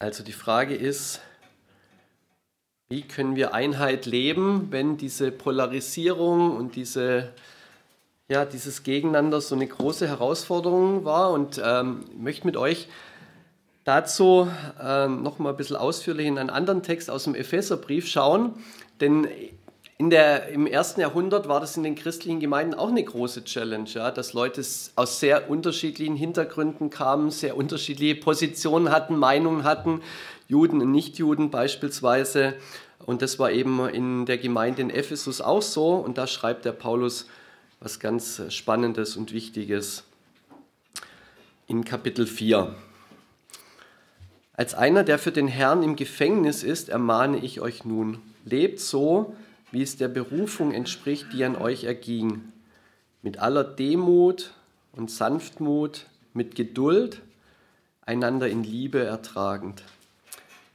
Also die Frage ist, wie können wir Einheit leben, wenn diese Polarisierung und diese, ja, dieses Gegeneinander so eine große Herausforderung war? Und ähm, ich möchte mit euch dazu äh, noch mal ein bisschen ausführlich in einen anderen Text aus dem Epheserbrief schauen, denn in der, Im ersten Jahrhundert war das in den christlichen Gemeinden auch eine große Challenge, ja, dass Leute aus sehr unterschiedlichen Hintergründen kamen, sehr unterschiedliche Positionen hatten, Meinungen hatten, Juden und Nichtjuden beispielsweise. Und das war eben in der Gemeinde in Ephesus auch so. Und da schreibt der Paulus was ganz Spannendes und Wichtiges in Kapitel 4. Als einer, der für den Herrn im Gefängnis ist, ermahne ich euch nun, lebt so, wie es der Berufung entspricht, die an euch erging, mit aller Demut und Sanftmut, mit Geduld, einander in Liebe ertragend.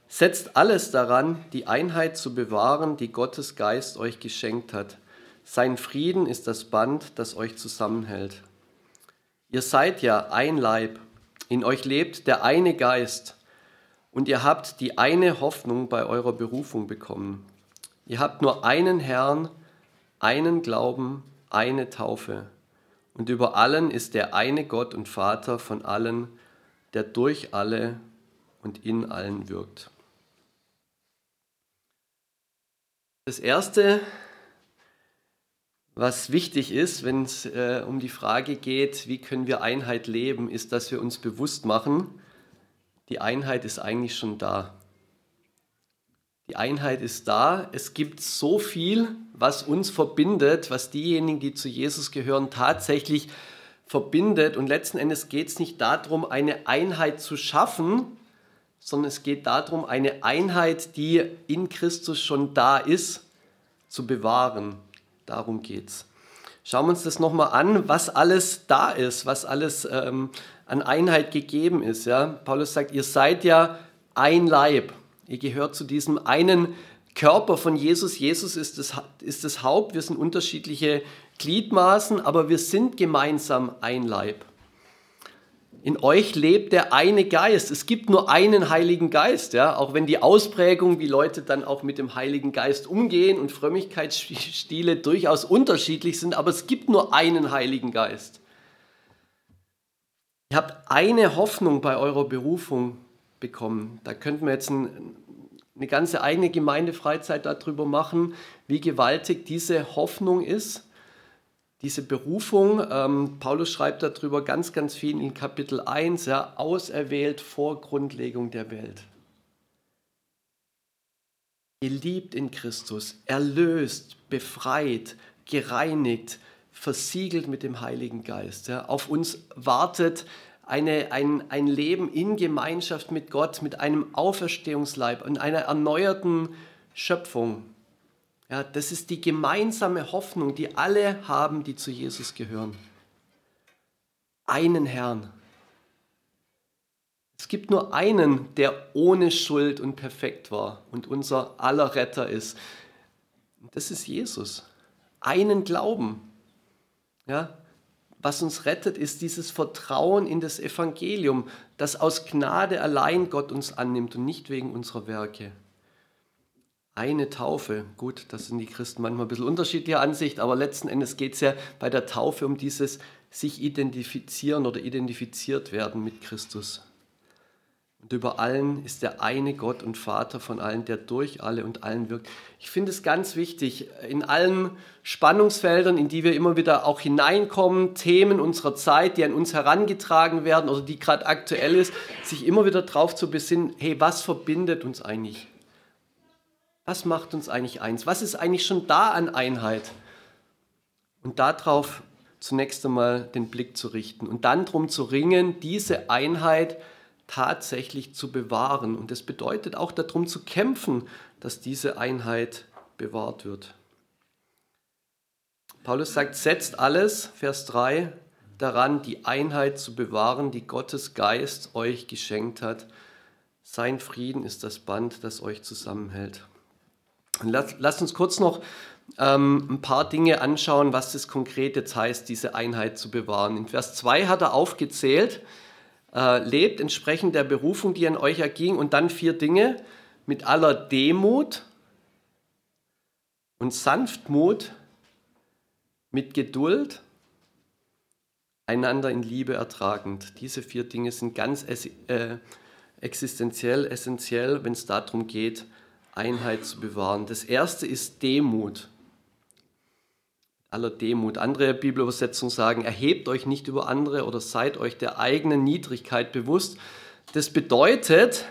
Setzt alles daran, die Einheit zu bewahren, die Gottes Geist euch geschenkt hat. Sein Frieden ist das Band, das euch zusammenhält. Ihr seid ja ein Leib, in euch lebt der eine Geist, und ihr habt die eine Hoffnung bei eurer Berufung bekommen. Ihr habt nur einen Herrn, einen Glauben, eine Taufe. Und über allen ist der eine Gott und Vater von allen, der durch alle und in allen wirkt. Das Erste, was wichtig ist, wenn es äh, um die Frage geht, wie können wir Einheit leben, ist, dass wir uns bewusst machen, die Einheit ist eigentlich schon da. Die Einheit ist da. Es gibt so viel, was uns verbindet, was diejenigen, die zu Jesus gehören, tatsächlich verbindet. Und letzten Endes geht es nicht darum, eine Einheit zu schaffen, sondern es geht darum, eine Einheit, die in Christus schon da ist, zu bewahren. Darum geht es. Schauen wir uns das nochmal an, was alles da ist, was alles ähm, an Einheit gegeben ist. Ja? Paulus sagt, ihr seid ja ein Leib. Ihr gehört zu diesem einen Körper von Jesus. Jesus ist das, ist das Haupt. Wir sind unterschiedliche Gliedmaßen, aber wir sind gemeinsam ein Leib. In euch lebt der eine Geist. Es gibt nur einen Heiligen Geist, ja, auch wenn die Ausprägung, wie Leute dann auch mit dem Heiligen Geist umgehen und Frömmigkeitsstile durchaus unterschiedlich sind, aber es gibt nur einen Heiligen Geist. Ihr habt eine Hoffnung bei eurer Berufung bekommen. Da könnten wir jetzt ein, eine ganze eigene Gemeindefreizeit darüber machen, wie gewaltig diese Hoffnung ist, diese Berufung. Ähm, Paulus schreibt darüber ganz, ganz viel in Kapitel 1, ja, auserwählt vor Grundlegung der Welt. Geliebt in Christus, erlöst, befreit, gereinigt, versiegelt mit dem Heiligen Geist. Ja. Auf uns wartet eine, ein, ein Leben in Gemeinschaft mit Gott, mit einem Auferstehungsleib und einer erneuerten Schöpfung. Ja, das ist die gemeinsame Hoffnung, die alle haben, die zu Jesus gehören. Einen Herrn. Es gibt nur einen, der ohne Schuld und perfekt war und unser aller Retter ist. Das ist Jesus. Einen Glauben. Ja, was uns rettet, ist dieses Vertrauen in das Evangelium, das aus Gnade allein Gott uns annimmt und nicht wegen unserer Werke. Eine Taufe, gut, das sind die Christen manchmal ein bisschen unterschiedlicher Ansicht, aber letzten Endes geht es ja bei der Taufe um dieses sich identifizieren oder identifiziert werden mit Christus. Und über allen ist der eine Gott und Vater von allen, der durch alle und allen wirkt. Ich finde es ganz wichtig, in allen Spannungsfeldern, in die wir immer wieder auch hineinkommen, Themen unserer Zeit, die an uns herangetragen werden oder die gerade aktuell ist, sich immer wieder darauf zu besinnen, hey, was verbindet uns eigentlich? Was macht uns eigentlich eins? Was ist eigentlich schon da an Einheit? Und darauf zunächst einmal den Blick zu richten und dann darum zu ringen, diese Einheit zu tatsächlich zu bewahren. Und das bedeutet auch darum zu kämpfen, dass diese Einheit bewahrt wird. Paulus sagt, setzt alles, Vers 3, daran, die Einheit zu bewahren, die Gottes Geist euch geschenkt hat. Sein Frieden ist das Band, das euch zusammenhält. Und lasst uns kurz noch ähm, ein paar Dinge anschauen, was das konkret jetzt heißt, diese Einheit zu bewahren. In Vers 2 hat er aufgezählt, äh, lebt entsprechend der Berufung, die an euch erging. Und dann vier Dinge mit aller Demut und Sanftmut, mit Geduld, einander in Liebe ertragend. Diese vier Dinge sind ganz äh, existenziell, essentiell, wenn es darum geht, Einheit zu bewahren. Das erste ist Demut. Aller Demut. Andere Bibelübersetzungen sagen, erhebt euch nicht über andere oder seid euch der eigenen Niedrigkeit bewusst. Das bedeutet,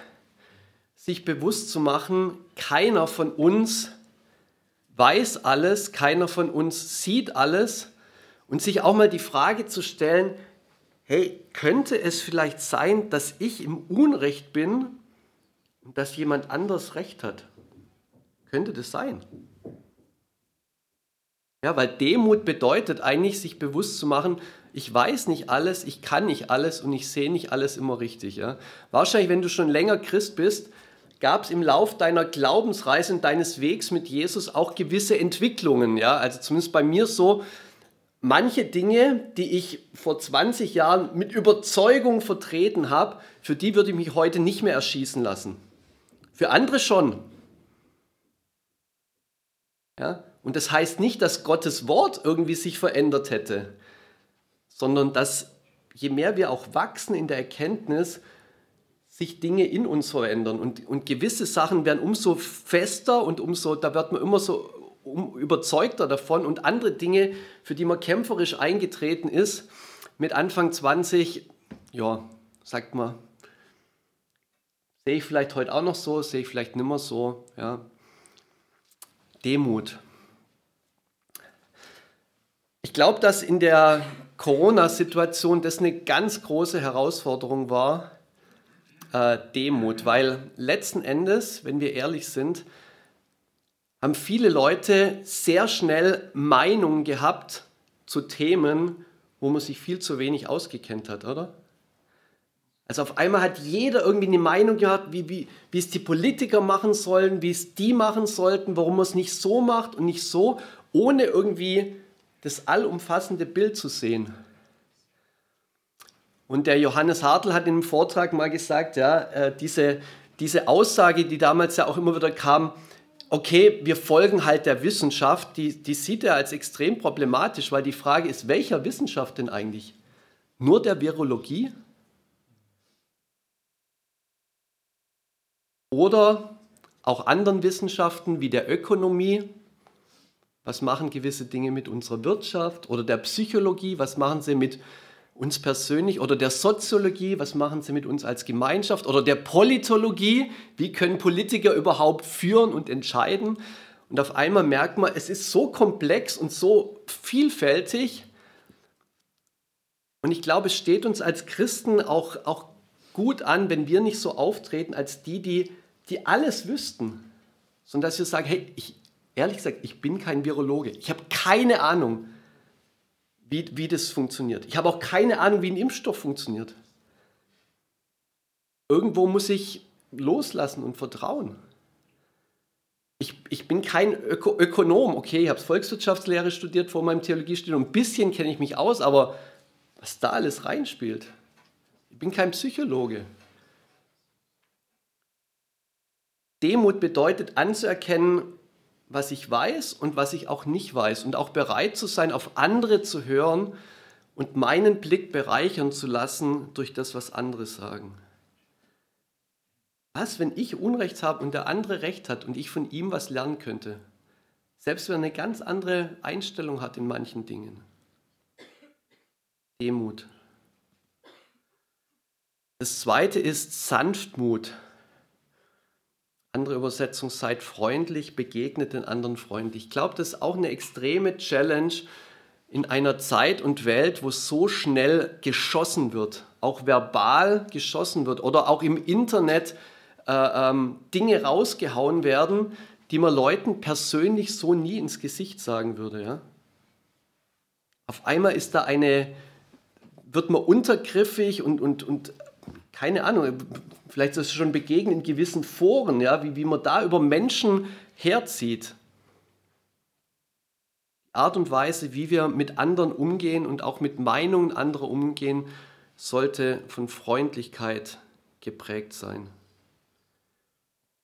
sich bewusst zu machen, keiner von uns weiß alles, keiner von uns sieht alles und sich auch mal die Frage zu stellen, hey, könnte es vielleicht sein, dass ich im Unrecht bin und dass jemand anders Recht hat? Könnte das sein? Ja, weil Demut bedeutet eigentlich, sich bewusst zu machen, ich weiß nicht alles, ich kann nicht alles und ich sehe nicht alles immer richtig. Ja? Wahrscheinlich, wenn du schon länger Christ bist, gab es im Lauf deiner Glaubensreise und deines Wegs mit Jesus auch gewisse Entwicklungen. Ja? Also zumindest bei mir so, manche Dinge, die ich vor 20 Jahren mit Überzeugung vertreten habe, für die würde ich mich heute nicht mehr erschießen lassen. Für andere schon. Ja? Und das heißt nicht, dass Gottes Wort irgendwie sich verändert hätte, sondern dass je mehr wir auch wachsen in der Erkenntnis, sich Dinge in uns verändern und, und gewisse Sachen werden umso fester und umso, da wird man immer so überzeugter davon und andere Dinge, für die man kämpferisch eingetreten ist, mit Anfang 20, ja, sagt man, sehe ich vielleicht heute auch noch so, sehe ich vielleicht nimmer so, ja. Demut. Ich glaube, dass in der Corona-Situation das eine ganz große Herausforderung war, äh, Demut, weil letzten Endes, wenn wir ehrlich sind, haben viele Leute sehr schnell Meinungen gehabt zu Themen, wo man sich viel zu wenig ausgekennt hat, oder? Also auf einmal hat jeder irgendwie eine Meinung gehabt, wie, wie, wie es die Politiker machen sollen, wie es die machen sollten, warum man es nicht so macht und nicht so, ohne irgendwie das allumfassende Bild zu sehen. Und der Johannes Hartl hat in einem Vortrag mal gesagt, ja, äh, diese, diese Aussage, die damals ja auch immer wieder kam, okay, wir folgen halt der Wissenschaft, die, die sieht er als extrem problematisch, weil die Frage ist, welcher Wissenschaft denn eigentlich? Nur der Virologie? Oder auch anderen Wissenschaften wie der Ökonomie? Was machen gewisse Dinge mit unserer Wirtschaft? Oder der Psychologie? Was machen sie mit uns persönlich oder der Soziologie, was machen sie mit uns als Gemeinschaft oder der Politologie, wie können Politiker überhaupt führen und entscheiden. Und auf einmal merkt man, es ist so komplex und so vielfältig. Und ich glaube, es steht uns als Christen auch, auch gut an, wenn wir nicht so auftreten als die, die, die alles wüssten, sondern dass wir sagen, hey, ich, ehrlich gesagt, ich bin kein Virologe, ich habe keine Ahnung wie, wie das funktioniert. Ich habe auch keine Ahnung, wie ein Impfstoff funktioniert. Irgendwo muss ich loslassen und vertrauen. Ich, ich bin kein Öko Ökonom, okay, ich habe Volkswirtschaftslehre studiert vor meinem Theologiestudium, ein bisschen kenne ich mich aus, aber was da alles reinspielt, ich bin kein Psychologe. Demut bedeutet anzuerkennen, was ich weiß und was ich auch nicht weiß und auch bereit zu sein, auf andere zu hören und meinen Blick bereichern zu lassen durch das, was andere sagen. Was, wenn ich Unrecht habe und der andere Recht hat und ich von ihm was lernen könnte? Selbst wenn er eine ganz andere Einstellung hat in manchen Dingen. Demut. Das zweite ist Sanftmut. Andere Übersetzung, seid freundlich, begegnet den anderen freundlich. Ich glaube, das ist auch eine extreme Challenge in einer Zeit und Welt, wo so schnell geschossen wird, auch verbal geschossen wird oder auch im Internet äh, ähm, Dinge rausgehauen werden, die man Leuten persönlich so nie ins Gesicht sagen würde. Ja? Auf einmal ist da eine, wird man untergriffig und, und, und keine Ahnung, vielleicht ist es schon begegnet in gewissen Foren, ja, wie, wie man da über Menschen herzieht. Art und Weise, wie wir mit anderen umgehen und auch mit Meinungen anderer umgehen, sollte von Freundlichkeit geprägt sein.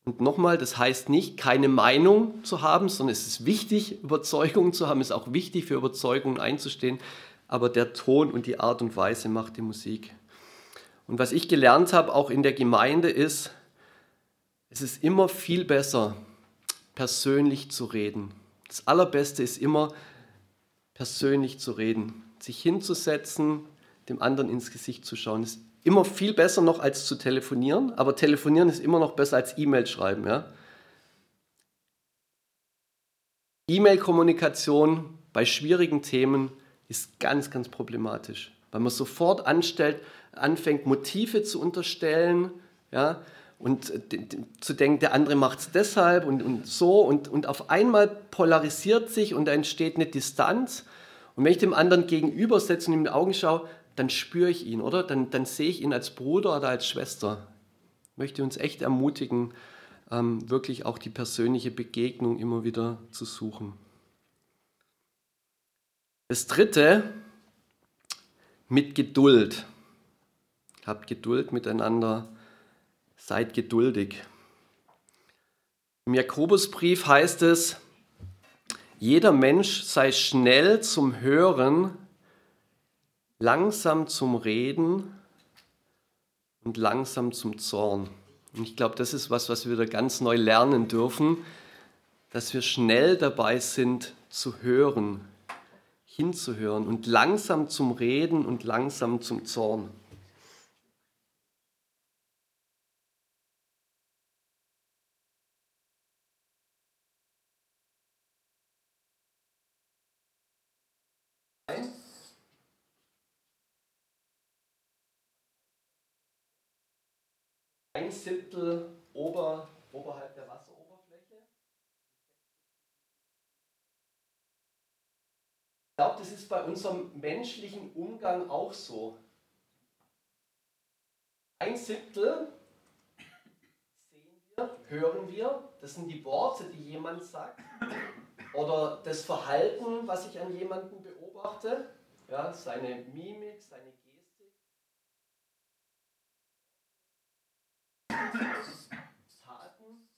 Und nochmal, das heißt nicht, keine Meinung zu haben, sondern es ist wichtig, Überzeugungen zu haben, es ist auch wichtig, für Überzeugungen einzustehen, aber der Ton und die Art und Weise macht die Musik. Und was ich gelernt habe, auch in der Gemeinde, ist, es ist immer viel besser, persönlich zu reden. Das Allerbeste ist immer, persönlich zu reden, sich hinzusetzen, dem anderen ins Gesicht zu schauen. Ist immer viel besser noch als zu telefonieren, aber telefonieren ist immer noch besser als E-Mail schreiben. Ja? E-Mail-Kommunikation bei schwierigen Themen ist ganz, ganz problematisch, weil man sofort anstellt, anfängt, Motive zu unterstellen ja? und zu denken, der andere macht es deshalb und, und so und, und auf einmal polarisiert sich und da entsteht eine Distanz. Und wenn ich dem anderen gegenübersetze und ihm in die Augen schaue, dann spüre ich ihn, oder? Dann, dann sehe ich ihn als Bruder oder als Schwester. Ich möchte uns echt ermutigen, ähm, wirklich auch die persönliche Begegnung immer wieder zu suchen. Das dritte, mit Geduld. Habt Geduld miteinander, seid geduldig. Im Jakobusbrief heißt es, jeder Mensch sei schnell zum Hören, langsam zum Reden und langsam zum Zorn. Und ich glaube, das ist was, was wir da ganz neu lernen dürfen, dass wir schnell dabei sind zu hören, hinzuhören und langsam zum Reden und langsam zum Zorn. Ein Siebtel ober, oberhalb der Wasseroberfläche. Ich glaube, das ist bei unserem menschlichen Umgang auch so. Ein Siebtel sehen wir, hören wir, das sind die Worte, die jemand sagt, oder das Verhalten, was ich an jemandem beobachte, ja, seine Mimik, seine Taten.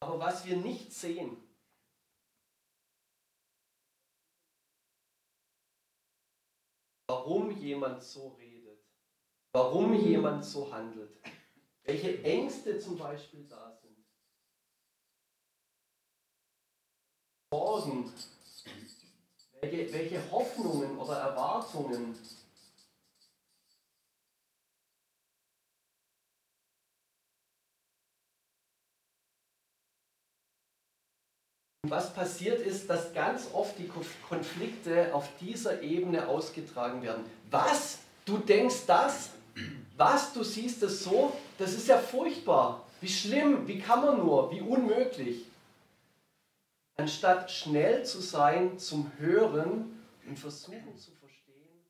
Aber was wir nicht sehen, warum jemand so redet, warum jemand so handelt, welche Ängste zum Beispiel da sind, Sorgen, welche, welche Hoffnungen oder Erwartungen was passiert ist, dass ganz oft die Konflikte auf dieser Ebene ausgetragen werden. Was? Du denkst das? Was? Du siehst es so? Das ist ja furchtbar. Wie schlimm? Wie kann man nur? Wie unmöglich? Anstatt schnell zu sein zum Hören und versuchen zu verstehen,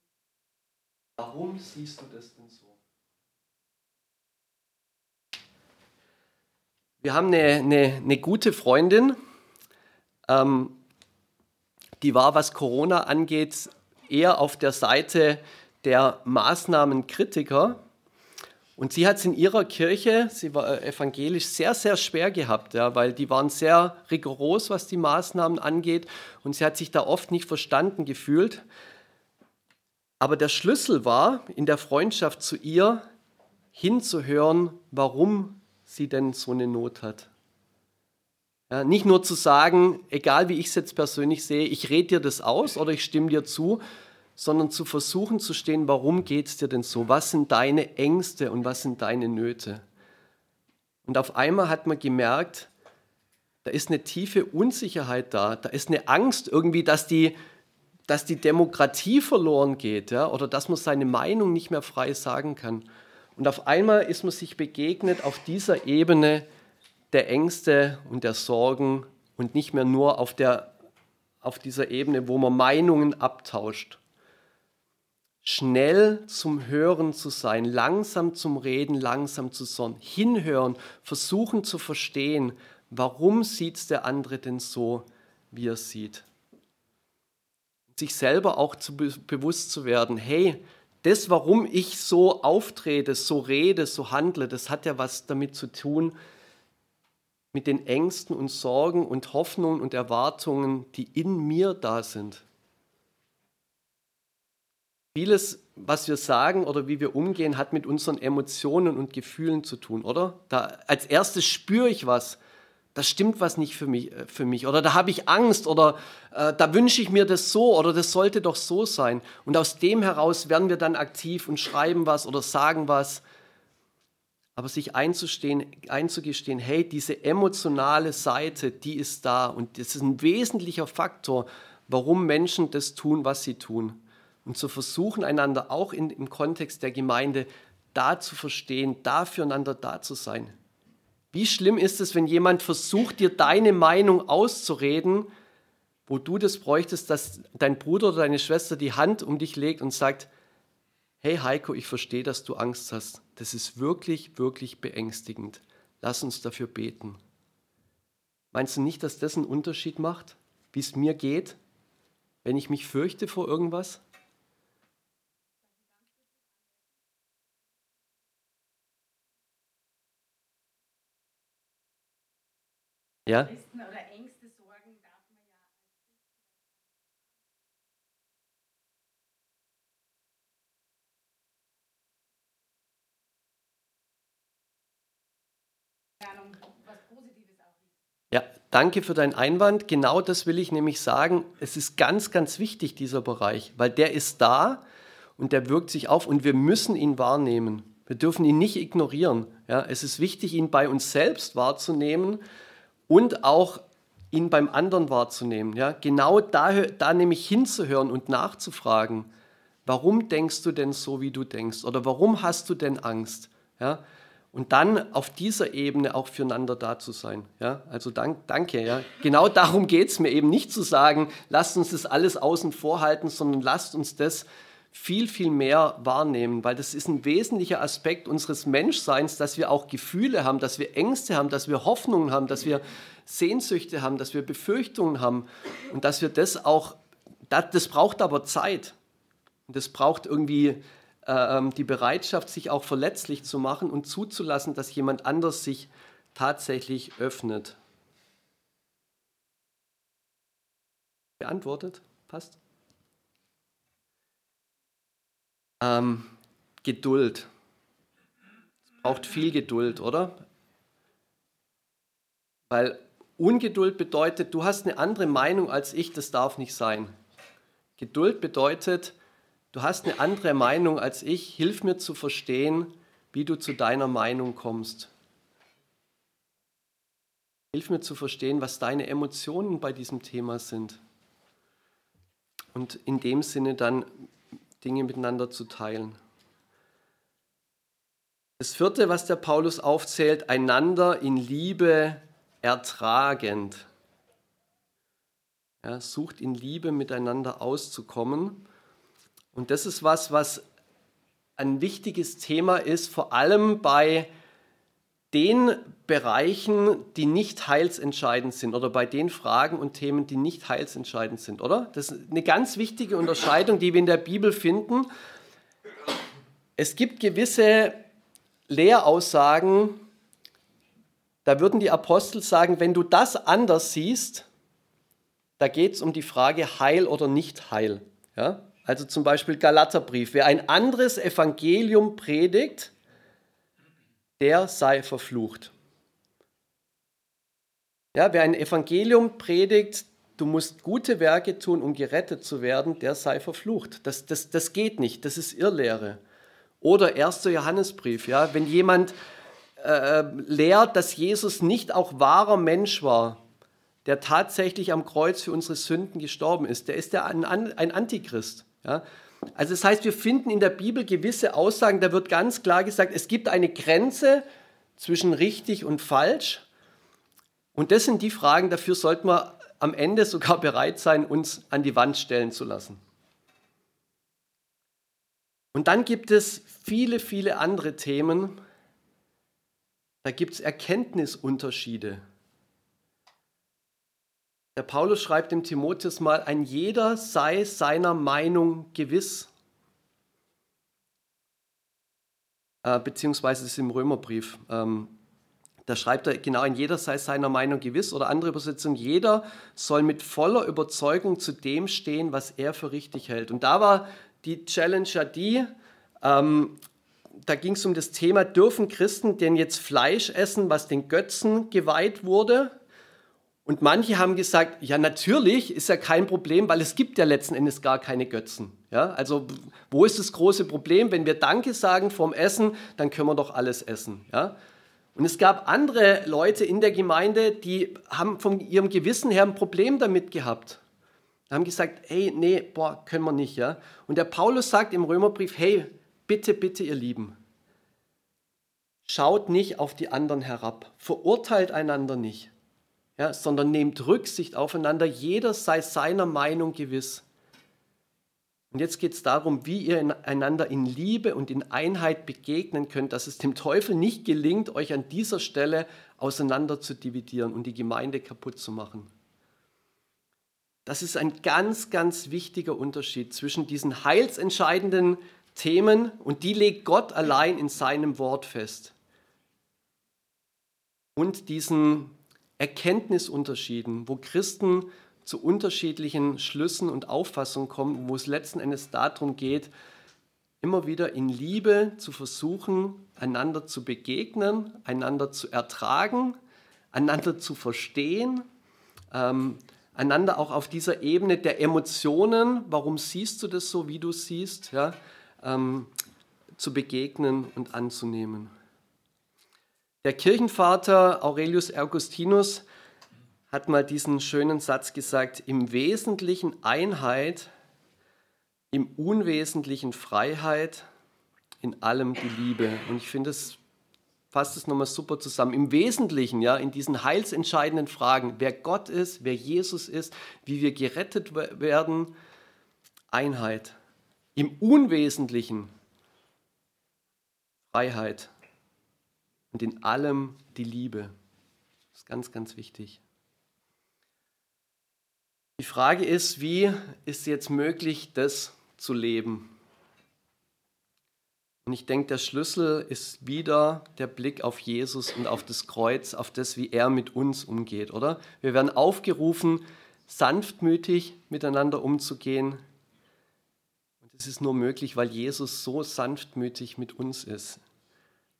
warum siehst du das denn so? Wir haben eine, eine, eine gute Freundin, ähm, die war, was Corona angeht, eher auf der Seite der Maßnahmenkritiker. Und sie hat es in ihrer Kirche, sie war äh, evangelisch, sehr, sehr schwer gehabt, ja, weil die waren sehr rigoros, was die Maßnahmen angeht. Und sie hat sich da oft nicht verstanden gefühlt. Aber der Schlüssel war, in der Freundschaft zu ihr hinzuhören, warum sie denn so eine Not hat. Ja, nicht nur zu sagen, egal wie ich es jetzt persönlich sehe, ich rede dir das aus oder ich stimme dir zu, sondern zu versuchen zu stehen, warum geht es dir denn so? Was sind deine Ängste und was sind deine Nöte? Und auf einmal hat man gemerkt, da ist eine tiefe Unsicherheit da, da ist eine Angst irgendwie, dass die, dass die Demokratie verloren geht ja, oder dass man seine Meinung nicht mehr frei sagen kann. Und auf einmal ist man sich begegnet auf dieser Ebene, der Ängste und der Sorgen und nicht mehr nur auf, der, auf dieser Ebene, wo man Meinungen abtauscht. Schnell zum Hören zu sein, langsam zum Reden, langsam zu sonnen, hinhören, versuchen zu verstehen, warum sieht der andere denn so, wie er sieht. sich selber auch zu be bewusst zu werden, hey, das, warum ich so auftrete, so rede, so handle, das hat ja was damit zu tun, mit den Ängsten und Sorgen und Hoffnungen und Erwartungen, die in mir da sind. Vieles, was wir sagen oder wie wir umgehen, hat mit unseren Emotionen und Gefühlen zu tun, oder? Da, als erstes spüre ich was da stimmt was nicht für mich, äh, für mich. oder da habe ich Angst oder äh, da wünsche ich mir das so oder das sollte doch so sein. Und aus dem heraus werden wir dann aktiv und schreiben was oder sagen was. Aber sich einzustehen, einzugestehen, hey, diese emotionale Seite, die ist da und das ist ein wesentlicher Faktor, warum Menschen das tun, was sie tun. Und zu versuchen, einander auch in, im Kontext der Gemeinde da zu verstehen, da füreinander da zu sein. Wie schlimm ist es, wenn jemand versucht, dir deine Meinung auszureden, wo du das bräuchtest, dass dein Bruder oder deine Schwester die Hand um dich legt und sagt, hey Heiko, ich verstehe, dass du Angst hast. Das ist wirklich, wirklich beängstigend. Lass uns dafür beten. Meinst du nicht, dass das einen Unterschied macht, wie es mir geht, wenn ich mich fürchte vor irgendwas? Ja? oder Ängste, Sorgen darf man ja Ja, danke für deinen Einwand. Genau das will ich nämlich sagen. Es ist ganz, ganz wichtig, dieser Bereich, weil der ist da und der wirkt sich auf und wir müssen ihn wahrnehmen. Wir dürfen ihn nicht ignorieren. Ja, es ist wichtig, ihn bei uns selbst wahrzunehmen und auch ihn beim anderen wahrzunehmen. Ja? Genau da, da nämlich hinzuhören und nachzufragen, warum denkst du denn so, wie du denkst? Oder warum hast du denn Angst? Ja? Und dann auf dieser Ebene auch füreinander da zu sein. Ja? Also dank, danke. Ja? Genau darum geht es mir eben nicht zu sagen, lasst uns das alles außen vor halten, sondern lasst uns das viel, viel mehr wahrnehmen, weil das ist ein wesentlicher Aspekt unseres Menschseins, dass wir auch Gefühle haben, dass wir Ängste haben, dass wir Hoffnungen haben, dass wir Sehnsüchte haben, dass wir Befürchtungen haben und dass wir das auch, das, das braucht aber Zeit. Das braucht irgendwie äh, die Bereitschaft, sich auch verletzlich zu machen und zuzulassen, dass jemand anders sich tatsächlich öffnet. Beantwortet? Passt? Ähm, Geduld. Es braucht viel Geduld, oder? Weil Ungeduld bedeutet, du hast eine andere Meinung als ich, das darf nicht sein. Geduld bedeutet, du hast eine andere Meinung als ich, hilf mir zu verstehen, wie du zu deiner Meinung kommst. Hilf mir zu verstehen, was deine Emotionen bei diesem Thema sind. Und in dem Sinne dann Dinge miteinander zu teilen. Das vierte, was der Paulus aufzählt, einander in Liebe ertragend. Ja, sucht in Liebe miteinander auszukommen. Und das ist was, was ein wichtiges Thema ist, vor allem bei den Bereichen, die nicht heilsentscheidend sind oder bei den Fragen und Themen, die nicht heilsentscheidend sind, oder? Das ist eine ganz wichtige Unterscheidung, die wir in der Bibel finden. Es gibt gewisse Lehraussagen, da würden die Apostel sagen, wenn du das anders siehst, da geht es um die Frage Heil oder nicht Heil. Ja? Also zum Beispiel Galaterbrief. Wer ein anderes Evangelium predigt, der sei verflucht. Ja, wer ein Evangelium predigt, du musst gute Werke tun, um gerettet zu werden, der sei verflucht. Das, das, das geht nicht, das ist Irrlehre. Oder 1. Johannesbrief, ja, wenn jemand äh, lehrt, dass Jesus nicht auch wahrer Mensch war, der tatsächlich am Kreuz für unsere Sünden gestorben ist, der ist ja ein, ein Antichrist. Ja. Also das heißt, wir finden in der Bibel gewisse Aussagen, da wird ganz klar gesagt, es gibt eine Grenze zwischen richtig und falsch. Und das sind die Fragen, dafür sollten wir am Ende sogar bereit sein, uns an die Wand stellen zu lassen. Und dann gibt es viele, viele andere Themen. Da gibt es Erkenntnisunterschiede. Der Paulus schreibt dem Timotheus mal, ein jeder sei seiner Meinung gewiss. Äh, beziehungsweise ist im Römerbrief. Ähm, da schreibt er genau, ein jeder sei seiner Meinung gewiss oder andere Übersetzung, jeder soll mit voller Überzeugung zu dem stehen, was er für richtig hält. Und da war die Challenge ja die, ähm, da ging es um das Thema, dürfen Christen denn jetzt Fleisch essen, was den Götzen geweiht wurde? Und manche haben gesagt, ja natürlich ist ja kein Problem, weil es gibt ja letzten Endes gar keine Götzen. Ja, also wo ist das große Problem? Wenn wir Danke sagen vom Essen, dann können wir doch alles essen. Ja? Und es gab andere Leute in der Gemeinde, die haben von ihrem Gewissen her ein Problem damit gehabt. Haben gesagt, hey, nee, boah, können wir nicht. Ja? Und der Paulus sagt im Römerbrief, hey, bitte, bitte, ihr Lieben, schaut nicht auf die anderen herab, verurteilt einander nicht ja, sondern nehmt Rücksicht aufeinander, jeder sei seiner Meinung gewiss. Und jetzt geht es darum, wie ihr einander in Liebe und in Einheit begegnen könnt, dass es dem Teufel nicht gelingt, euch an dieser Stelle auseinander zu dividieren und die Gemeinde kaputt zu machen. Das ist ein ganz, ganz wichtiger Unterschied zwischen diesen heilsentscheidenden Themen und die legt Gott allein in seinem Wort fest. Und diesen Erkenntnisunterschieden, wo Christen zu unterschiedlichen Schlüssen und Auffassungen kommen, wo es letzten Endes darum geht, immer wieder in Liebe zu versuchen, einander zu begegnen, einander zu ertragen, einander zu verstehen, ähm, einander auch auf dieser Ebene der Emotionen, warum siehst du das so, wie du siehst, ja, ähm, zu begegnen und anzunehmen. Der Kirchenvater Aurelius Augustinus hat mal diesen schönen Satz gesagt, im Wesentlichen Einheit, im Unwesentlichen Freiheit, in allem die Liebe. Und ich finde, es fasst es nochmal super zusammen. Im Wesentlichen, ja, in diesen heilsentscheidenden Fragen, wer Gott ist, wer Jesus ist, wie wir gerettet werden, Einheit. Im Unwesentlichen Freiheit und in allem die Liebe. Das ist ganz, ganz wichtig. Die Frage ist, wie ist jetzt möglich, das zu leben? Und ich denke, der Schlüssel ist wieder der Blick auf Jesus und auf das Kreuz, auf das, wie er mit uns umgeht, oder? Wir werden aufgerufen, sanftmütig miteinander umzugehen. Und es ist nur möglich, weil Jesus so sanftmütig mit uns ist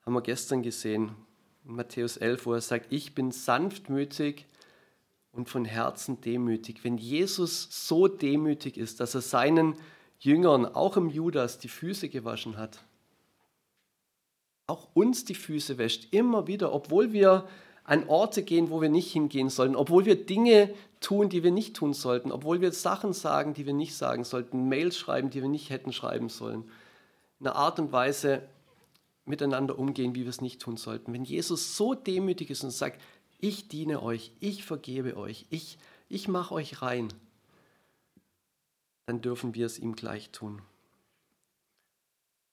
haben wir gestern gesehen, in Matthäus 11, wo er sagt, ich bin sanftmütig und von Herzen demütig. Wenn Jesus so demütig ist, dass er seinen Jüngern, auch im Judas, die Füße gewaschen hat, auch uns die Füße wäscht, immer wieder, obwohl wir an Orte gehen, wo wir nicht hingehen sollten, obwohl wir Dinge tun, die wir nicht tun sollten, obwohl wir Sachen sagen, die wir nicht sagen sollten, Mails schreiben, die wir nicht hätten schreiben sollen. Eine Art und Weise, miteinander umgehen, wie wir es nicht tun sollten. Wenn Jesus so demütig ist und sagt, ich diene euch, ich vergebe euch, ich, ich mache euch rein, dann dürfen wir es ihm gleich tun.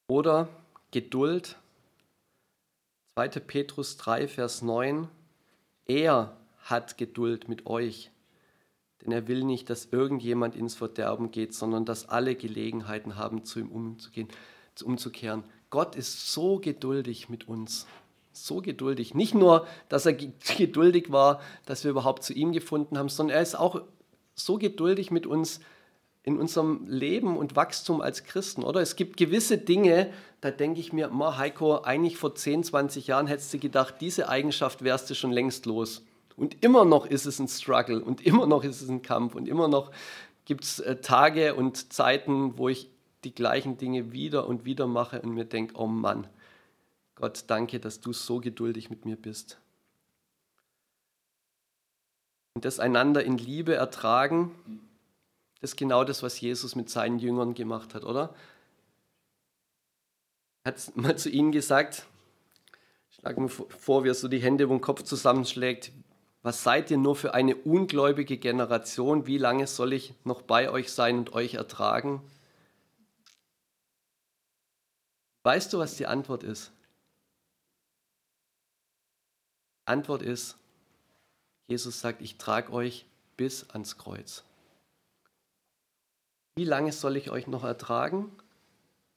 Oder Geduld, 2. Petrus 3, Vers 9, er hat Geduld mit euch, denn er will nicht, dass irgendjemand ins Verderben geht, sondern dass alle Gelegenheiten haben, zu ihm umzugehen, umzukehren. Gott ist so geduldig mit uns. So geduldig. Nicht nur, dass er geduldig war, dass wir überhaupt zu ihm gefunden haben, sondern er ist auch so geduldig mit uns in unserem Leben und Wachstum als Christen, oder? Es gibt gewisse Dinge, da denke ich mir, Ma, Heiko, eigentlich vor 10, 20 Jahren hättest du gedacht, diese Eigenschaft wärst du schon längst los. Und immer noch ist es ein Struggle und immer noch ist es ein Kampf und immer noch gibt es äh, Tage und Zeiten, wo ich die gleichen Dinge wieder und wieder mache und mir denke, oh Mann, Gott, danke, dass du so geduldig mit mir bist. Und das einander in Liebe ertragen, das ist genau das, was Jesus mit seinen Jüngern gemacht hat, oder? Er hat mal zu ihnen gesagt, schlag mir vor, wie er so die Hände über den Kopf zusammenschlägt, was seid ihr nur für eine ungläubige Generation? Wie lange soll ich noch bei euch sein und euch ertragen? Weißt du, was die Antwort ist? Antwort ist, Jesus sagt, ich trage euch bis ans Kreuz. Wie lange soll ich euch noch ertragen?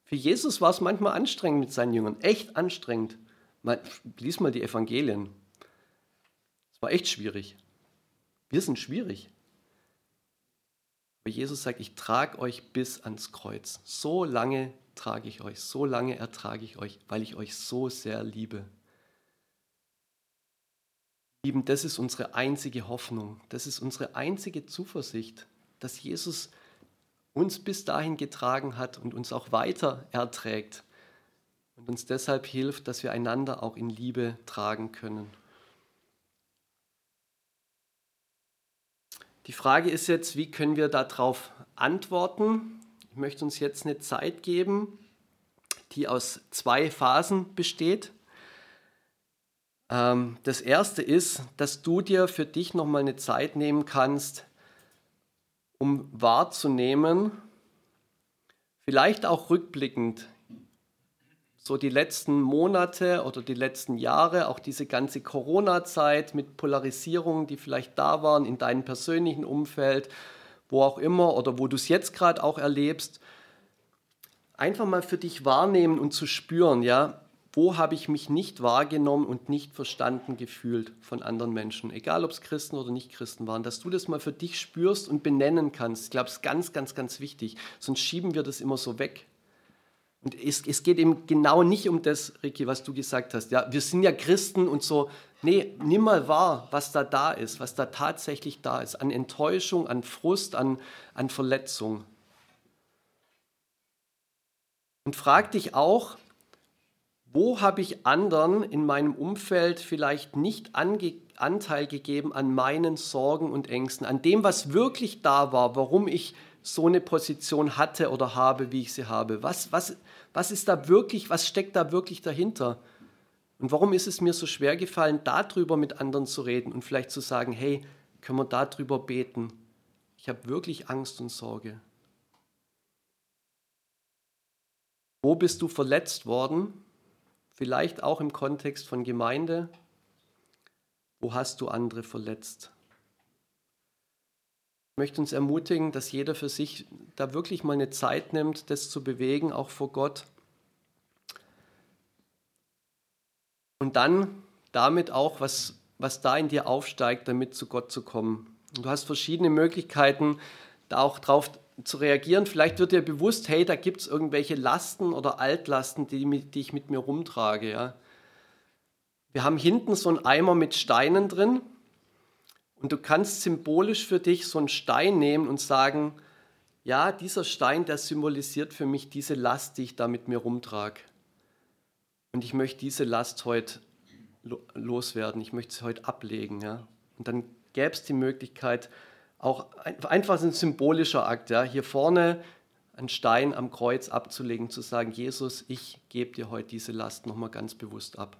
Für Jesus war es manchmal anstrengend mit seinen Jüngern, echt anstrengend. Man, lies mal die Evangelien. Es war echt schwierig. Wir sind schwierig. Aber Jesus sagt, ich trage euch bis ans Kreuz. So lange trage ich euch, so lange ertrage ich euch, weil ich euch so sehr liebe. Lieben, das ist unsere einzige Hoffnung, das ist unsere einzige Zuversicht, dass Jesus uns bis dahin getragen hat und uns auch weiter erträgt und uns deshalb hilft, dass wir einander auch in Liebe tragen können. Die Frage ist jetzt, wie können wir darauf antworten? Ich möchte uns jetzt eine Zeit geben, die aus zwei Phasen besteht. Ähm, das erste ist, dass du dir für dich nochmal eine Zeit nehmen kannst, um wahrzunehmen, vielleicht auch rückblickend, so die letzten Monate oder die letzten Jahre, auch diese ganze Corona-Zeit mit Polarisierungen, die vielleicht da waren in deinem persönlichen Umfeld, wo auch immer oder wo du es jetzt gerade auch erlebst, einfach mal für dich wahrnehmen und zu spüren, ja, wo habe ich mich nicht wahrgenommen und nicht verstanden gefühlt von anderen Menschen, egal ob es Christen oder nicht Christen waren, dass du das mal für dich spürst und benennen kannst. Ich glaube, es ist ganz, ganz, ganz wichtig. Sonst schieben wir das immer so weg. Und es, es geht eben genau nicht um das, Ricky, was du gesagt hast. Ja, wir sind ja Christen und so. Nee, nimm mal wahr, was da da ist, was da tatsächlich da ist. An Enttäuschung, an Frust, an, an Verletzung. Und frag dich auch, wo habe ich anderen in meinem Umfeld vielleicht nicht Anteil gegeben an meinen Sorgen und Ängsten, an dem, was wirklich da war, warum ich so eine Position hatte oder habe, wie ich sie habe? Was, was, was ist da wirklich, was steckt da wirklich dahinter? Und warum ist es mir so schwer gefallen, darüber mit anderen zu reden und vielleicht zu sagen, hey, können wir darüber beten? Ich habe wirklich Angst und Sorge. Wo bist du verletzt worden? Vielleicht auch im Kontext von Gemeinde. Wo hast du andere verletzt? Ich möchte uns ermutigen, dass jeder für sich da wirklich mal eine Zeit nimmt, das zu bewegen, auch vor Gott. Und dann damit auch, was, was da in dir aufsteigt, damit zu Gott zu kommen. Und du hast verschiedene Möglichkeiten, da auch drauf zu reagieren. Vielleicht wird dir bewusst, hey, da gibt es irgendwelche Lasten oder Altlasten, die, die ich mit mir rumtrage. Ja. Wir haben hinten so einen Eimer mit Steinen drin und du kannst symbolisch für dich so einen Stein nehmen und sagen, ja, dieser Stein, der symbolisiert für mich diese Last, die ich da mit mir rumtrage. Und ich möchte diese Last heute loswerden, ich möchte sie heute ablegen. Ja. Und dann gäbe es die Möglichkeit, auch einfach ein symbolischer Akt, ja, hier vorne einen Stein am Kreuz abzulegen, zu sagen, Jesus, ich gebe dir heute diese Last nochmal ganz bewusst ab.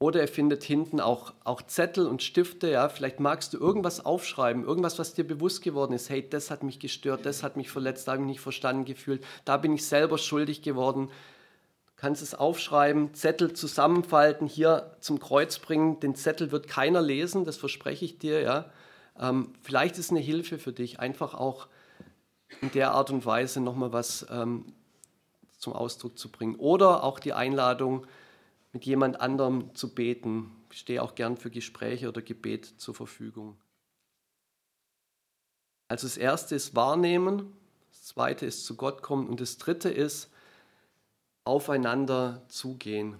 Oder er findet hinten auch, auch Zettel und Stifte, ja, vielleicht magst du irgendwas aufschreiben, irgendwas, was dir bewusst geworden ist, hey, das hat mich gestört, das hat mich verletzt, da habe ich mich nicht verstanden gefühlt, da bin ich selber schuldig geworden. Du kannst es aufschreiben, Zettel zusammenfalten, hier zum Kreuz bringen, den Zettel wird keiner lesen, das verspreche ich dir, ja. Ähm, vielleicht ist eine Hilfe für dich, einfach auch in der Art und Weise nochmal was ähm, zum Ausdruck zu bringen. Oder auch die Einladung, mit jemand anderem zu beten. Ich stehe auch gern für Gespräche oder Gebet zur Verfügung. Also das erste ist wahrnehmen, das zweite ist zu Gott kommen und das dritte ist aufeinander zugehen.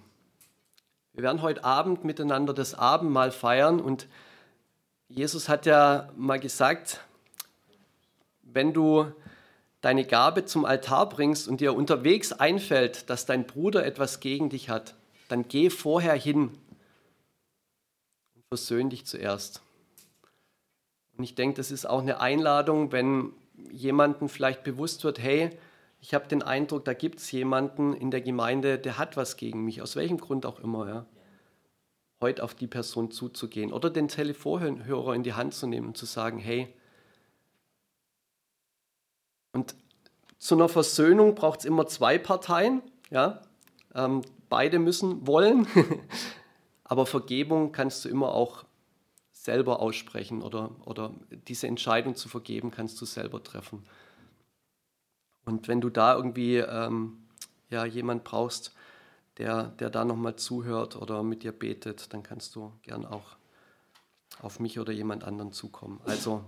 Wir werden heute Abend miteinander das Abendmahl feiern und Jesus hat ja mal gesagt, wenn du deine Gabe zum Altar bringst und dir unterwegs einfällt, dass dein Bruder etwas gegen dich hat, dann geh vorher hin und versöhn dich zuerst. Und ich denke, das ist auch eine Einladung, wenn jemandem vielleicht bewusst wird, hey, ich habe den Eindruck, da gibt es jemanden in der Gemeinde, der hat was gegen mich, aus welchem Grund auch immer. Ja heute auf die Person zuzugehen oder den Telefonhörer in die Hand zu nehmen und zu sagen, hey, und zu einer Versöhnung braucht es immer zwei Parteien, ja, ähm, beide müssen wollen, aber Vergebung kannst du immer auch selber aussprechen oder, oder diese Entscheidung zu vergeben kannst du selber treffen. Und wenn du da irgendwie ähm, ja, jemand brauchst, der, der da nochmal zuhört oder mit dir betet, dann kannst du gern auch auf mich oder jemand anderen zukommen. Also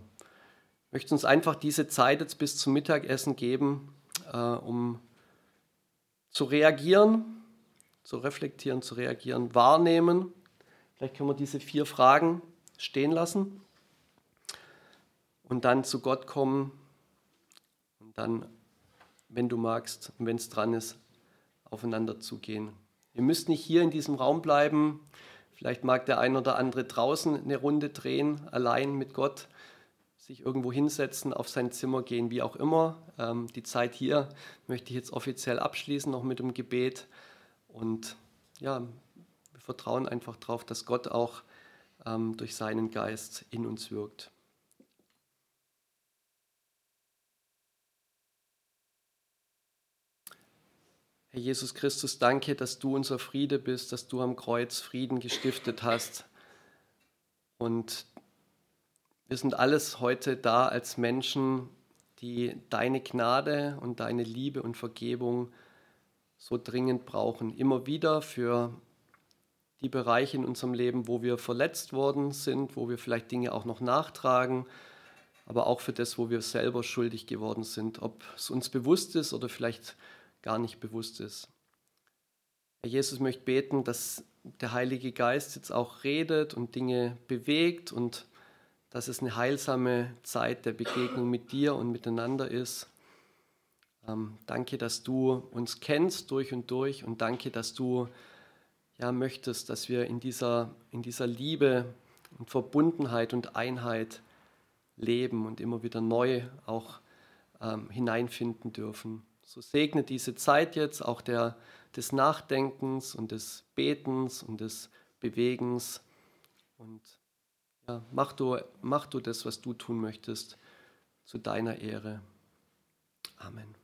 möchte uns einfach diese Zeit jetzt bis zum Mittagessen geben, äh, um zu reagieren, zu reflektieren, zu reagieren, wahrnehmen. Vielleicht können wir diese vier Fragen stehen lassen und dann zu Gott kommen und dann, wenn du magst und wenn es dran ist, aufeinander zugehen. Ihr müsst nicht hier in diesem Raum bleiben. Vielleicht mag der ein oder andere draußen eine Runde drehen, allein mit Gott, sich irgendwo hinsetzen, auf sein Zimmer gehen, wie auch immer. Ähm, die Zeit hier möchte ich jetzt offiziell abschließen, noch mit dem Gebet. Und ja, wir vertrauen einfach darauf, dass Gott auch ähm, durch seinen Geist in uns wirkt. Herr Jesus Christus, danke, dass du unser Friede bist, dass du am Kreuz Frieden gestiftet hast. Und wir sind alles heute da als Menschen, die deine Gnade und deine Liebe und Vergebung so dringend brauchen. Immer wieder für die Bereiche in unserem Leben, wo wir verletzt worden sind, wo wir vielleicht Dinge auch noch nachtragen, aber auch für das, wo wir selber schuldig geworden sind, ob es uns bewusst ist oder vielleicht gar nicht bewusst ist. Herr Jesus möchte beten, dass der Heilige Geist jetzt auch redet und Dinge bewegt und dass es eine heilsame Zeit der Begegnung mit dir und miteinander ist. Ähm, danke, dass du uns kennst durch und durch und danke, dass du ja, möchtest, dass wir in dieser, in dieser Liebe und Verbundenheit und Einheit leben und immer wieder neu auch ähm, hineinfinden dürfen. So segne diese Zeit jetzt auch der, des Nachdenkens und des Betens und des Bewegens. Und ja, mach, du, mach du das, was du tun möchtest, zu deiner Ehre. Amen.